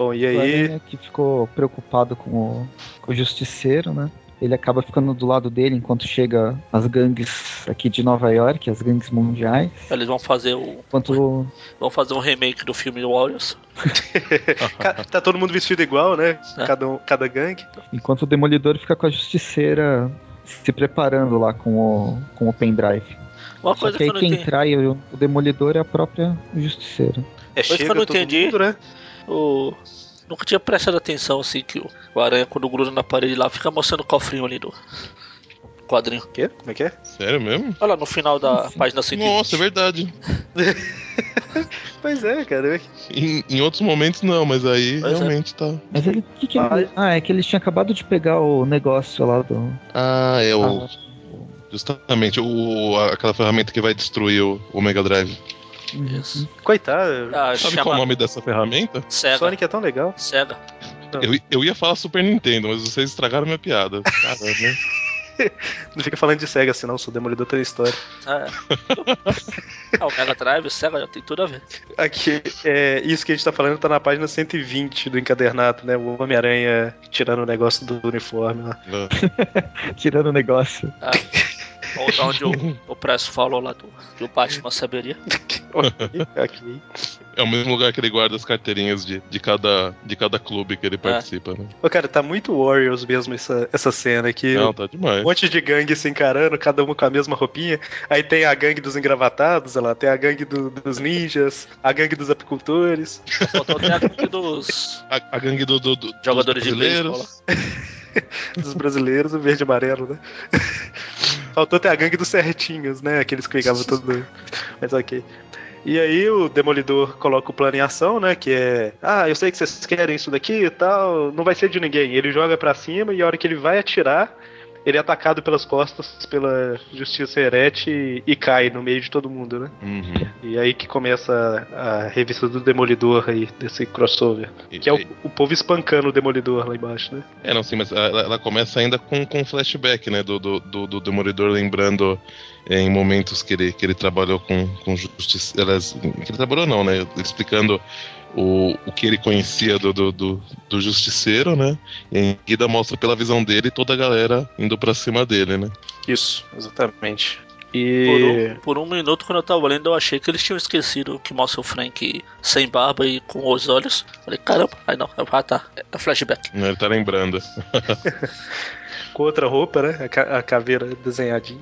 Bom, e O aí. Que ficou preocupado com o, com o Justiceiro, né? Ele acaba ficando do lado dele enquanto chega as gangues aqui de Nova York, as gangues mundiais. Eles vão fazer o. Enquanto Vão fazer um remake do filme Warriors. [laughs] Tá todo mundo vestido igual, né? É. Cada, um, cada gangue. Enquanto o Demolidor fica com a Justiceira se preparando lá com o, com o pendrive. Uma Só coisa que que aí eu não quem entendi. trai o, o Demolidor é a própria Justiceira. É, Coisa que chega eu não entendi. mundo, né? O... Nunca tinha prestado atenção assim que o, Aranha, quando gruda na parede lá, fica mostrando o cofrinho ali do quadrinho. O quê? Como é que é? Sério mesmo? Olha lá no final da página 120. Nossa, é verdade. [laughs] Pois é, cara. Em, em outros momentos não, mas aí Pois é. realmente tá. Mas ele. Que que Ah, ele ah, é que eles tinham acabado de pegar o negócio lá do. Ah, é o. Ah. Justamente, o, aquela ferramenta que vai destruir o, o Mega Drive. Isso. Coitado. Ah, Sabe chama qual é o nome dessa ferramenta? Sega. Sonic é tão legal. Sega. Eu, eu ia falar Super Nintendo, mas vocês estragaram minha piada. Caramba. [laughs] Não fica falando de Sega assim, não. Sou Demolidor tem história. É. ah, o Mega Drive, o Sega já tem tudo a ver. Aqui, é, isso que a gente tá falando tá na página 120 do encadernado, né? O Homem-Aranha tirando o negócio do uniforme lá. [laughs] [laughs] Tirando o negócio. Ah, ou da onde o, o Presto falou lá do, que o Batman saberia. [laughs] É o mesmo lugar que ele guarda as carteirinhas de, de, cada, de cada clube que ele participa, né? Ô, cara, tá muito Warriors mesmo essa, essa cena aqui. Não, tá demais. Um monte de gangue se encarando, cada uma com a mesma roupinha. Aí tem a gangue dos engravatados, olha lá, tem a gangue do- dos ninjas, a gangue dos apicultores. Faltou até aqui dos A, a gangue do, do, do- jogadores dos de beisebol. [laughs] dos brasileiros, o verde e amarelo, né? [laughs] Faltou até a gangue dos certinhos, né? Aqueles que ficavam todo. Mas ok. E aí o Demolidor coloca o plano em ação, né? Que é. Ah, eu sei que vocês querem isso daqui e tal. Não vai ser de ninguém. Ele joga pra cima e a hora que ele vai atirar. Ele é atacado pelas costas pela Justiça Herete e, cai no meio de todo mundo, né? Uhum. E aí que começa a, a revista do Demolidor aí, desse crossover. E- Que é o, e- o povo espancando o Demolidor lá embaixo, né? É, não, sim, mas ela, ela começa ainda com, com flashback, né? Do, do, do, do Demolidor lembrando é, em momentos que ele, que ele trabalhou com, com justiça. Elas, que ele trabalhou, não, né? Explicando o, o que ele conhecia do, do, do, do Justiceiro, né? E em seguida mostra pela visão dele toda a galera indo pra cima dele, né? Isso, exatamente. Por E. um, por um minuto, quando eu tava lendo, eu achei que eles tinham esquecido que mostra o Frank sem barba e com os olhos. Falei, caramba, aí não, ah tá, é flashback. Ele tá lembrando. [laughs] com outra roupa, né? A caveira desenhadinha.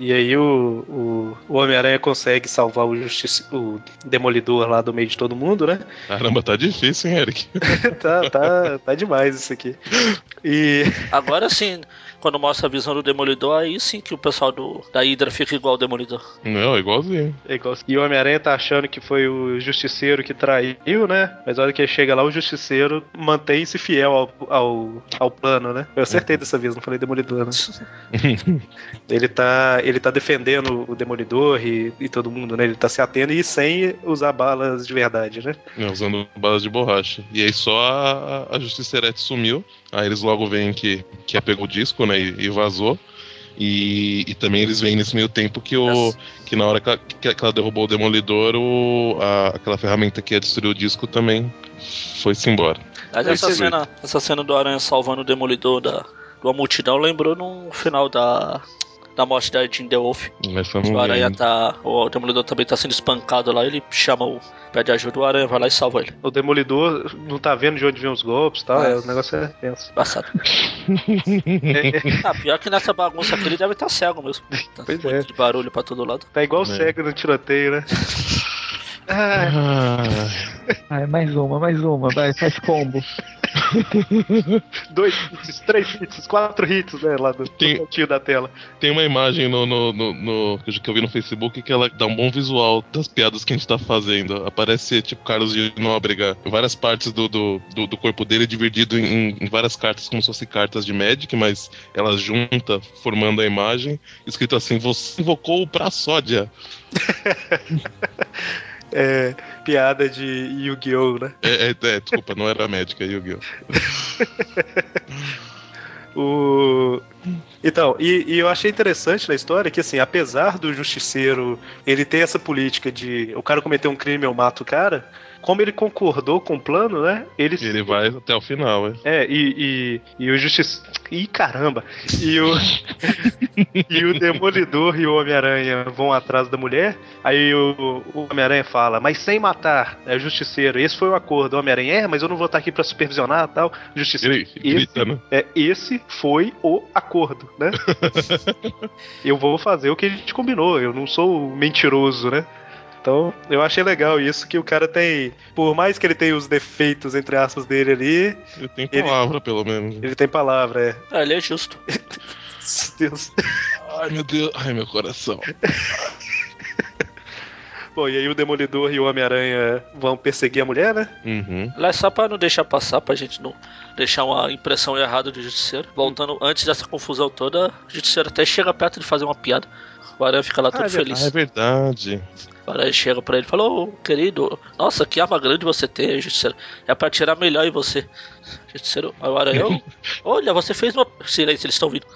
E aí o, o, o Homem-Aranha consegue salvar o, justiça, o Demolidor lá do meio de todo mundo, né? Caramba, tá difícil, hein, Eric? [laughs] tá, tá, tá demais isso aqui. E. Agora sim, quando mostra a visão do Demolidor, aí sim que o pessoal do, da Hydra fica igual o Demolidor. Não, igualzinho. É igual- E o Homem-Aranha tá achando que foi o Justiceiro que traiu, né? Mas a hora que ele chega lá, o Justiceiro mantém-se fiel ao, ao, ao plano, né? Eu acertei dessa vez, não falei Demolidor, né? [laughs] Ele tá, ele tá defendendo o Demolidor e, e todo mundo, né? Ele tá se atendo e sem usar balas de verdade, né? né, usando balas de borracha. E aí só a, a Justiceirete sumiu. Aí eles logo veem que, que pegou o disco, né? E, e vazou. E, e também eles veem nesse meio tempo que, o, que na hora que ela, que ela derrubou o Demolidor, o, a- aquela ferramenta que ia destruir o disco também foi-se embora. Mas Mas essa cena, essa cena do Aranha salvando o Demolidor da, de uma multidão lembrou no final da. Da morte da Jean The Wolf. Não o Aranha tá. O Demolidor também tá sendo espancado lá, ele chama o. Pede ajuda, o Aranha vai lá e salva ele. O Demolidor não tá vendo de onde vem os golpes e tal. Ah. É, o negócio é tenso. É, [laughs] Ah, pior que nessa bagunça aqui ele deve estar cego mesmo. Tá Pois é. de barulho pra todo lado. tá igual o É. cego no tiroteio, né? Ah, [laughs] Ah, Ai, mais uma, mais uma, vai, faz combo. [laughs] dois hits, três hits, quatro hits, né? Lá do Tem- cantinho da tela. tem uma imagem no, no, no- no- que eu- vi no Facebook que ela dá um bom visual das piadas que a gente tá fazendo. Aparece, tipo, Carlos de Nóbrega, várias partes do, do, do, do corpo dele dividido em, em várias cartas, como se fossem cartas de Magic, mas elas junta, formando a imagem, escrito assim: Você invocou o Praçódia. [laughs] É, piada de Yu-Gi-Oh, né? É, é, é, desculpa, não era Magic, é Yu-Gi-Oh! [laughs] O... Então, e, e eu achei interessante na história que, assim, apesar do justiceiro ele ter essa política de o cara cometer um crime, eu mato o cara, como ele concordou com o plano, né? Ele, ele vai até o final, é. É, e, e, e o justiça. Ih, caramba! E o, [laughs] e o Demolidor e o Homem-Aranha vão atrás da mulher. Aí o, o Homem-Aranha fala, mas sem matar, é o justiceiro. Esse foi o acordo. O Homem-Aranha, é, mas eu não vou estar aqui pra supervisionar e tal. Justiceiro. Ele grita, né? É, esse foi o acordo, né? [laughs] eu vou fazer o que a gente combinou, eu não sou mentiroso, né? Então, eu achei legal isso que o cara tem, por mais que ele tenha os defeitos entre aspas dele ali, Ele tem Ele- palavra, pelo menos. ele tem palavra, é. Ah, ele é justo. [laughs] Deus. Ai, meu Deus. Ai, meu coração. [laughs] Bom, e aí o Demolidor e o Homem-Aranha vão perseguir a mulher, né? Uhum. Lá é só pra não deixar passar, pra gente não deixar uma impressão errada do Justiceiro. Voltando antes dessa confusão toda, o Justiceiro até chega perto de fazer uma piada. O Aranha fica lá todo é feliz. Ah, é verdade. O Aranha chega pra ele e fala: Ô querido, nossa, que arma grande você tem, Justiceiro. É pra tirar melhor em você. Justiceiro, aí o Aranha, "Ô, [laughs] olha, você fez uma. Silêncio, eles estão vindo.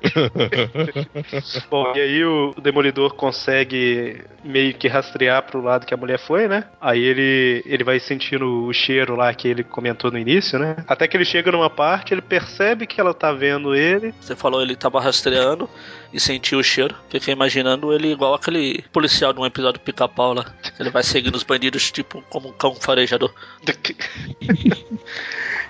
[laughs] Bom, e aí o Demolidor consegue meio que rastrear pro lado que a mulher foi, né? Aí ele, ele vai sentindo o cheiro lá que ele comentou no início, né? Até que ele chega numa parte, ele percebe que ela tá vendo ele. Você falou ele tava rastreando e sentiu o cheiro. Fiquei imaginando ele igual aquele policial de um episódio do pica-pau lá. Ele vai seguindo os bandidos, tipo, como um cão farejador. [laughs]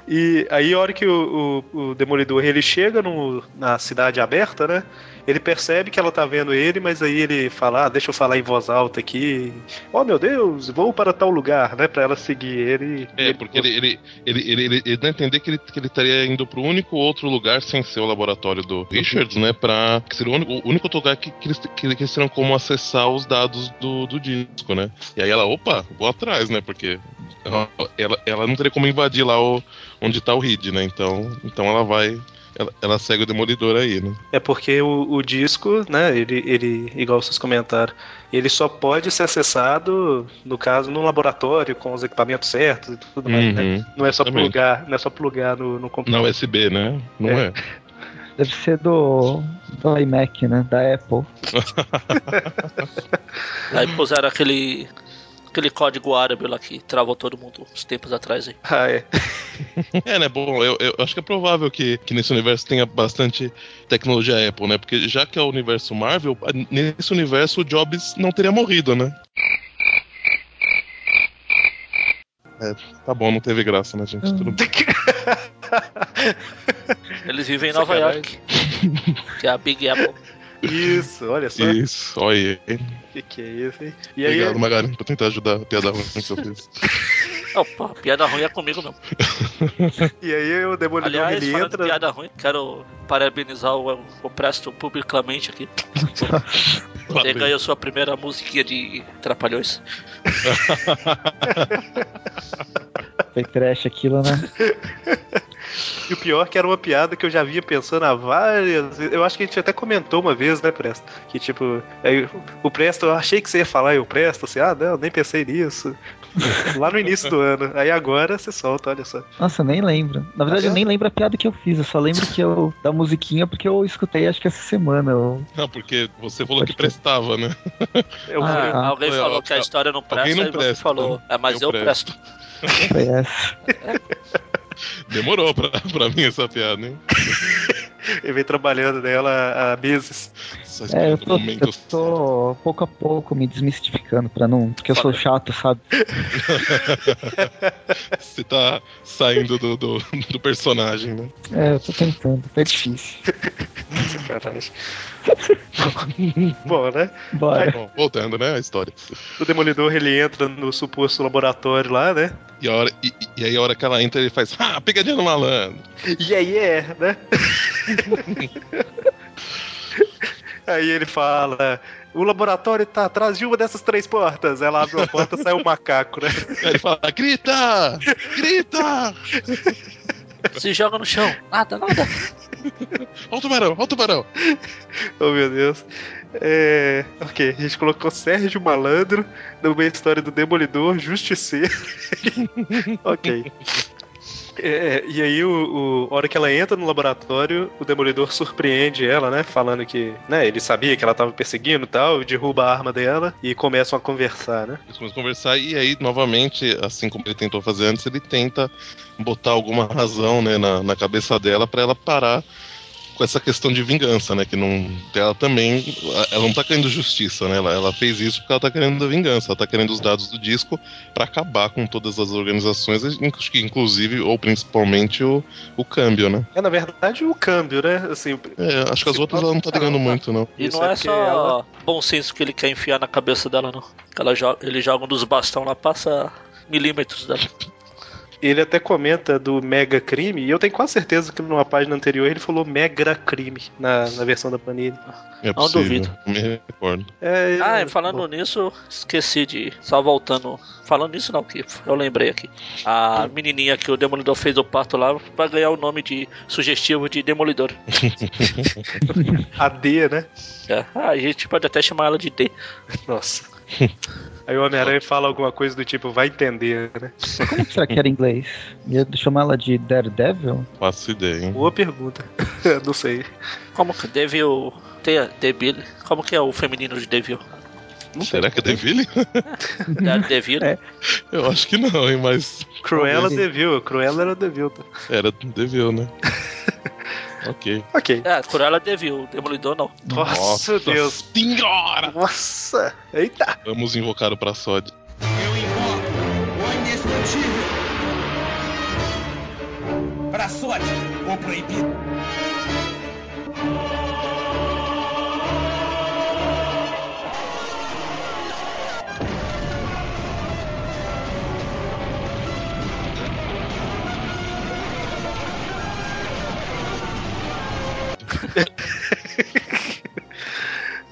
E aí, a hora que o, o- o Demolidor ele chega no- na cidade aberta, né? Ele percebe que ela tá vendo ele, mas aí ele fala: ah, deixa eu falar em voz alta aqui. Oh meu Deus, vou para tal lugar, né? Pra ela seguir ele. É, ele- porque ele, ele, ele, ele, ele, ele dá a entender que ele, que ele estaria indo pro único outro lugar sem ser o laboratório do Richards, né? Pra. Que seria o único, o único outro lugar que, que, eles, que eles terão como acessar os dados do, do disco, né? E aí ela, opa, vou atrás, né? Porque ela, ela, ela não teria como invadir lá o, onde tá o Reed, né? Então, então ela vai. Ela, ela segue o demolidor aí, né? É porque o, o disco, né, ele, ele, igual vocês comentaram, ele só pode ser acessado, no caso, no laboratório, com os equipamentos certos e tudo mais, né? Uhum. Não é só Também. plugar, não é só plugar no, no Na computador. USB, né? Não é. [laughs] Deve ser do, do iMac, né? Da Apple. [laughs] Aí puseram aquele. Aquele código árabe lá que travou todo mundo uns tempos atrás aí. Ah, é. [laughs] É, né? Bom, eu, eu acho que é provável que, que nesse universo tenha bastante tecnologia Apple, né? Porque já que é o universo Marvel, nesse universo o Jobs não teria morrido, né? É, tá bom, não teve graça, né, gente? Tudo bem. [laughs] Eles vivem em Nova. York. que é a Big Apple. Isso, olha só. Isso, olha aí. O que, que é isso, hein? E aí, Obrigado, Magarin, por tentar ajudar a piada ruim que eu fiz. [laughs] Não, pô, piada ruim é comigo mesmo. [laughs] e aí o Demolidor Aliás, ele falando entra. piada ruim, quero parabenizar o, o Presto publicamente aqui. [laughs] Você ganhou sua primeira musiquinha de Trapalhões. [laughs] Foi trash aquilo, né? E o pior que era uma piada que eu já vinha pensando há várias vezes. Eu acho que a gente até comentou uma vez, né, Presto? Que tipo, aí, o Presto, eu achei que você ia falar e o Presto, assim, ah, não, nem pensei nisso. Lá no início do ano. Aí agora você solta, olha só. Nossa, eu nem lembro. Na verdade, eu nem lembro a piada que eu fiz. Eu só lembro que eu da musiquinha porque eu escutei acho que essa semana. Eu... Não, porque você falou Pode que prestava, né? Eu, Ah, Alguém, alguém falou ó, que a história não presta alguém não e você presta, falou, né? é, mas Eu eu, presto. presto. [laughs] Demorou pra, pra mim essa piada, hein? [laughs] [laughs] Ele vem trabalhando nela há meses. É, eu tô, eu tô pouco a pouco me desmistificando pra não. Porque eu sou chato, sabe? [laughs] Você tá saindo do, do, do personagem, né? É, eu tô tentando, é difícil. [laughs] Sacanagem. [laughs] Bom, né? Bora. Bom, voltando, né, a história. O Demolidor ele entra no suposto laboratório lá, né? E, a hora, e, e aí a hora que ela entra, ele faz, [laughs] ah, pegadinha no malandro. E aí é, né? [laughs] aí ele fala. O laboratório tá atrás de uma dessas três portas. Ela abre uma porta sai um macaco, né? Aí ele fala, grita! Grita! Se joga no chão. Nada, nada. Olha o tubarão, olha o tubarão. [laughs] Oh meu Deus. É. Ok, a gente colocou Sérgio Malandro no meio da história do Demolidor, Justiceiro. [laughs] ok. É, e aí, o, o- a hora que ela entra no laboratório, o Demolidor surpreende ela, né? Falando que né, ele sabia que ela tava perseguindo e tal, derruba a arma dela e começam a conversar, né? Eles começam a conversar e aí, novamente, assim como ele tentou fazer antes, ele tenta botar alguma razão né, na, na cabeça dela pra ela parar com essa questão de vingança, né? Que não. Ela também. Ela não tá querendo justiça, né? Ela, ela fez isso porque ela tá querendo vingança. Ela tá querendo os dados do disco pra acabar com todas as organizações, inclusive, ou principalmente, o, o câmbio, né? É, na verdade, o câmbio, né? Assim, É, acho que as outras ela não tá ligando muito, não. E não é é, só ela- bom senso que ele quer enfiar na cabeça dela, não. Ela joga, ele joga um dos bastão lá, passa milímetros dela. [laughs] ele até comenta do mega crime, e eu tenho quase certeza que numa página anterior ele falou mega crime na, na versão da Panini. É Não duvido. Não me recordo. É, Ah, falando bom. nisso, esqueci de. Só voltando. Falando nisso, não, que eu lembrei aqui. A menininha que o Demolidor fez o parto lá vai ganhar o nome de sugestivo de Demolidor. [laughs] A D, né? É. Ah, a gente pode até chamar ela de D. Nossa. [laughs] Aí o Homem-Aranha fala alguma coisa do tipo, vai entender, né? Como que será que era em inglês? Ia chamar ela de Daredevil? Faço ideia, hein? Boa pergunta. [laughs] Não sei. Como que Devil. Tem a Devil. Como que é o feminino de Devil? Será que é Deville? [laughs] Da Devil? É. Eu acho que não, hein? Mas Cruella. Devil. Cruella era Devil. Tá? era Devil, né? Ok. Ok. É, por ela Devil, o Demolidor não. Nossa, Deus. Senhora! Nossa. Eita. Vamos invocar o Praçode. Eu invoco o indestrutível. Pra sorte, o proibido.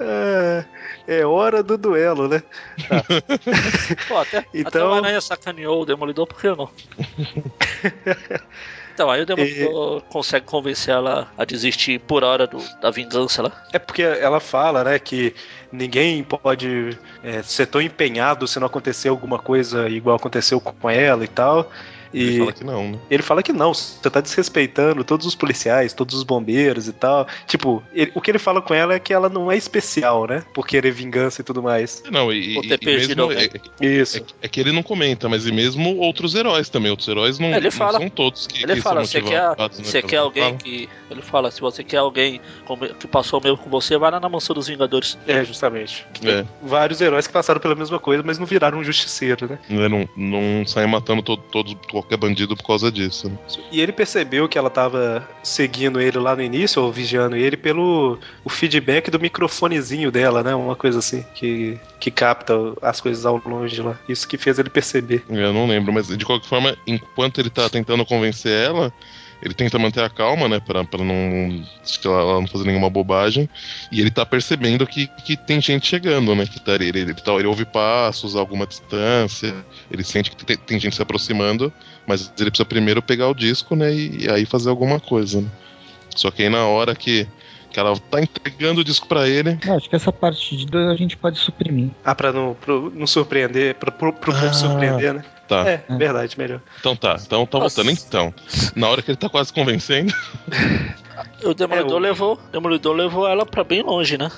É, é hora do duelo, né? [laughs] Pô, até, [laughs] até Então- o Aranha sacaneou o Demolidor, por que não? [laughs] Então, aí o Demolidor consegue convencer ela a desistir por hora do, da vingança lá. É porque ela fala, né, que ninguém pode é, ser tão empenhado se não acontecer alguma coisa igual aconteceu com ela e tal. E Ele fala que não, né? ele fala que não, você tá desrespeitando todos os policiais, todos os bombeiros e tal. Tipo, ele- o que ele fala com ela é que ela não é especial, né? Por querer vingança e tudo mais. Não, e, Ou e- ter e mesmo. É, alguém. Isso. é- é que ele não comenta, mas e mesmo outros heróis também. Outros heróis não, Ele não fala. são todos que, Ele que fala, você quer, né, você quer que alguém fala. que. Ele fala, se você quer alguém que passou o mesmo com você, vai lá na mansão dos Vingadores. É, justamente. É, Vários heróis que passaram pela mesma coisa, mas não viraram um justiceiro, né? né, não, não sai matando todo, todo- qualquer bandido por causa disso. né? E ele percebeu que ela tava seguindo ele lá no início, ou vigiando ele, pelo o feedback do microfonezinho dela, né? Uma coisa assim, que, que capta as coisas ao longe lá. Isso que fez ele perceber. Eu não lembro, mas de qualquer forma, enquanto ele tá tentando convencer ela, ele tenta manter a calma, né, pra, pra não, acho que ela, não fazer nenhuma bobagem, e ele tá percebendo que, que tem gente chegando, né, que tá, ele, ele, tá- ele ouve passos a alguma distância, ele sente que tem, tem gente se aproximando, mas ele precisa primeiro pegar o disco, né, e, e aí fazer alguma coisa, né. Só que aí na hora que, que ela tá entregando o disco pra ele, Não, acho que essa parte de dois a gente pode suprimir. Ah, pra não, pro, não surpreender, pro, pro, pro povo Ah. surpreender, né? Tá, É, verdade, melhor. então tá, então tá Nossa. voltando então. Na hora que ele tá quase convencendo, [laughs] O Demolidor É, o- levou. O Demolidor levou ela pra bem longe, né?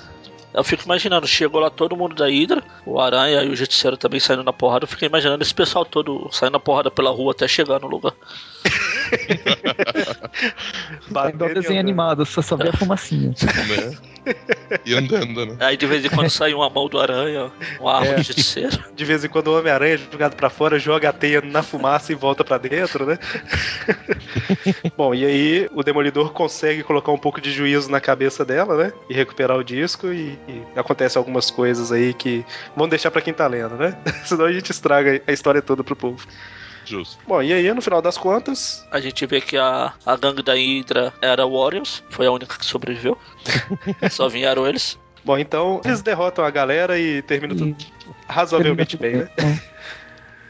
Eu fico imaginando, chegou lá todo mundo da Hydra, o Aranha e o Justiceiro também saindo na porrada. Eu fico imaginando esse pessoal todo saindo na porrada pela rua até chegar no lugar. [laughs] [laughs] É igual desenho animado, só só vê a fumacinha. né? E andando, né? Aí de vez em quando sai uma mão do aranha, um arco É. de justiceiro. De vez em quando o Homem-Aranha é jogado pra fora, joga a teia na fumaça e volta pra dentro, né? [laughs] Bom, e aí o Demolidor consegue colocar um pouco de juízo na cabeça dela, né? E recuperar o disco e, e acontece algumas coisas aí que vão deixar pra quem tá lendo, né? [laughs] Senão a gente estraga a história toda pro povo. Justo. Bom, e aí no final das contas, A gente vê que a, a gangue da Hydra era Warriors, foi a única que sobreviveu. [laughs] Só vieram eles. bom, então eles derrotam a galera e termina tudo razoavelmente bem, né? [laughs]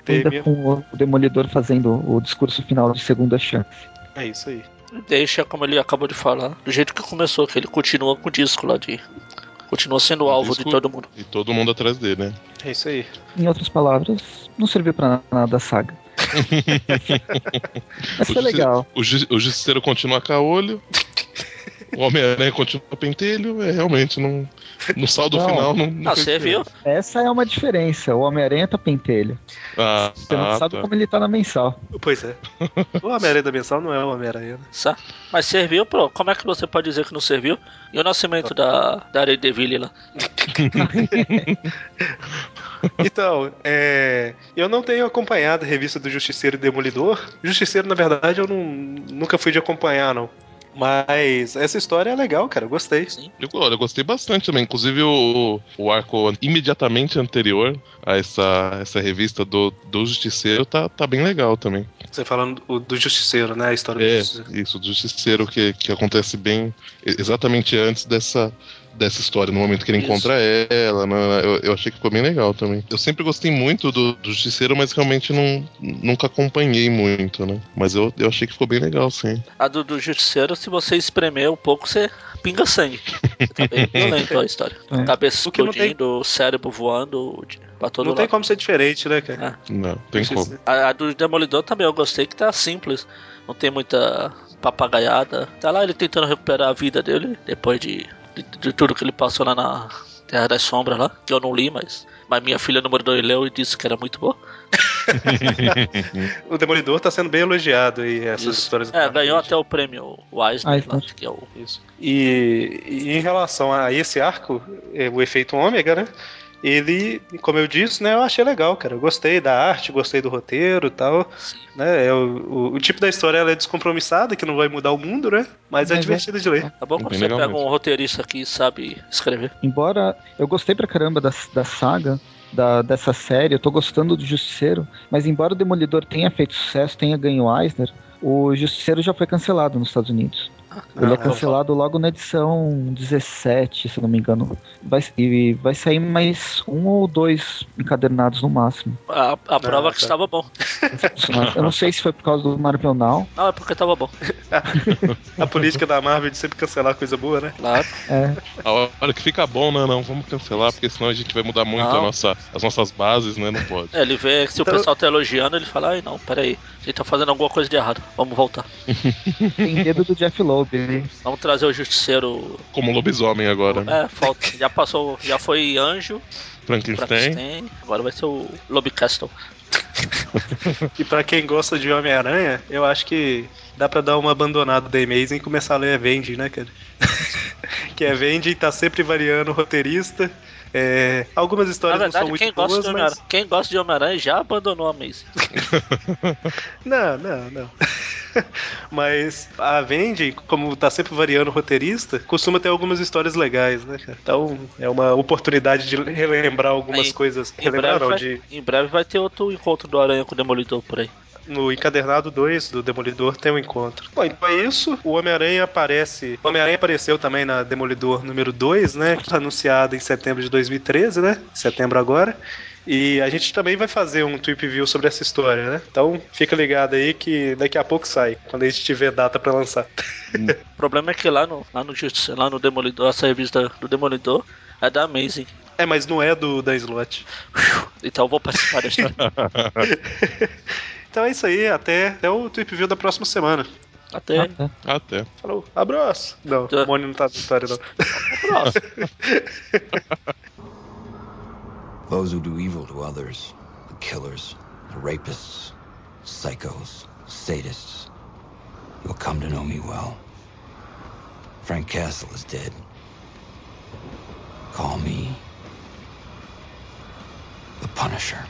Termina- com o Demolidor fazendo o discurso final de segunda chance. É isso aí. Deixa, como ele acabou de falar, do jeito que começou, que ele continua com o disco lá de. Continua sendo o alvo de disco- todo mundo. E todo mundo atrás dele, né? É isso aí. Em outras palavras, não serviu pra nada a saga. [laughs] Mas O foi legal. O, o justiceiro continua caolho. O Homem-Aranha continua pentelho. É realmente não. No saldo Não. final não. não Ah, você viu? Essa é uma diferença. O Homem-Aranha tá pentelho. Ah, Você não ah, sabe tá. como ele tá na mensal. Pois é. [laughs] O Homem-Aranha da Mensal não é o Homem-Aranha, né? Mas serviu, pô. Como é que você pode dizer que não serviu? E o nascimento da, da Daredevil lá? [laughs] Então, é, eu não tenho acompanhado a revista do Justiceiro e Demolidor. Justiceiro, na verdade, eu não, nunca fui de acompanhar, não. Mas essa história é legal, cara. Eu gostei. Eu, olha, eu gostei bastante também. Inclusive o, o arco imediatamente anterior a essa, essa revista do, do Justiceiro tá, tá bem legal também. Você falando do, do Justiceiro, né? A história do É, Justiceiro. isso, do Justiceiro que, que acontece bem exatamente antes dessa, dessa história, no momento que ele Isso. encontra ela. né, eu, eu achei que ficou bem legal também. Eu sempre gostei muito do, do Justiceiro, mas realmente não, nunca acompanhei muito, né? Mas eu, eu achei que ficou bem legal, sim. A do, do Justiceiro, se você espremer um pouco, você pinga sangue. Tá bem [laughs] violento a história. É. Cabeça O que não tem- explodindo, cérebro voando pra todo Não lado. tem como ser diferente, né, cara? Não, tem como. A, a do Demolidor também eu gostei que tá simples. Não tem muita papagaiada. Tá lá ele tentando recuperar a vida dele depois de, de, de tudo que ele passou lá na Terra das Sombras lá. Que eu não li, mas, mas minha filha número 2 leu e disse que era muito boa. [laughs] O Demolidor tá sendo bem elogiado aí, essas Isso. histórias. É, ganhou até o prêmio Eisner. lá, que é o. Isso. E, e em relação a esse arco, é, o efeito ômega, né? Ele, como eu disse, né, eu achei legal, cara. Eu gostei da arte, gostei do roteiro e tal. Né, é o, o, o tipo da história ela é descompromissada, que não vai mudar o mundo, né? Mas é é- divertido de ler. Tá bom quando você pega mesmo. um roteirista que sabe escrever. Embora eu gostei pra caramba da, da saga, da, dessa série, eu tô gostando do Justiceiro, mas embora o Demolidor tenha feito sucesso, tenha ganho o Eisner, o Justiceiro já foi cancelado nos Estados Unidos. Ele Ah, é cancelado logo na edição 17, se eu não me engano. Vai, e vai sair mais um ou dois encadernados no máximo. A, a prova Ah, que tá. estava bom. Eu não sei se foi por causa do Marvel Now. Não, é porque tava bom. [laughs] A política da Marvel de sempre cancelar coisa boa, né? Claro. É, A hora que fica bom, não, não, vamos cancelar, porque senão a gente vai mudar muito nossa, as nossas bases, né? Não pode. É, ele vê que se Então- o pessoal tá elogiando, ele fala, ai não, peraí, a gente tá fazendo alguma coisa de errado, vamos voltar. tem dedo do Jeff Loeb. Né? Vamos trazer o justiceiro. Como lobisomem agora, né? É, falta. Já passou, já foi anjo, Frankenstein. Frankenstein, agora vai ser o Lobby Castle. [laughs] E pra quem gosta de Homem-Aranha, eu acho que dá pra dar uma abandonada da Amazing e começar a ler Avenging, né, cara? [laughs] que Avenging tá sempre variando o roteirista. É, algumas Na histórias não são verdade, muito quem gosta, boas, de mas... Homem-Aranha, quem gosta de Homem-Aranha já abandonou a Maze. [laughs] Não, não, não. [laughs] Mas a Avenging, como tá sempre variando o roteirista, costuma ter algumas histórias legais, né, cara? Então é uma oportunidade de relembrar algumas Aí, coisas. Em breve, não, vai, de, em breve vai ter outro encontro do Aranha com o Demolidor por aí. no encadernado 2 do Demolidor tem um encontro. Bom, então é isso. O Homem-Aranha aparece. O Homem-Aranha apareceu também na Demolidor número 2, né? Que tá anunciado em setembro de 2013, né? Setembro agora. E a gente também vai fazer um trip view sobre essa história, né? Então fica ligado aí que daqui a pouco sai, quando a gente tiver data pra lançar. O [laughs] problema é que lá no, lá no, lá no Demolidor, essa revista do Demolidor é da Amazing. É, mas não é do da slot. Então eu vou participar da história. [laughs] Então é isso aí, até, até o trip view da próxima semana. Até. Tá. Até. Falou, abraço. Não, o Mônio não tá na história, não. Próximo. [laughs] Those who do evil to others, the killers, the rapists, psychos, sadists, you'll come to know me well. Frank Castle is dead. Call me the Punisher.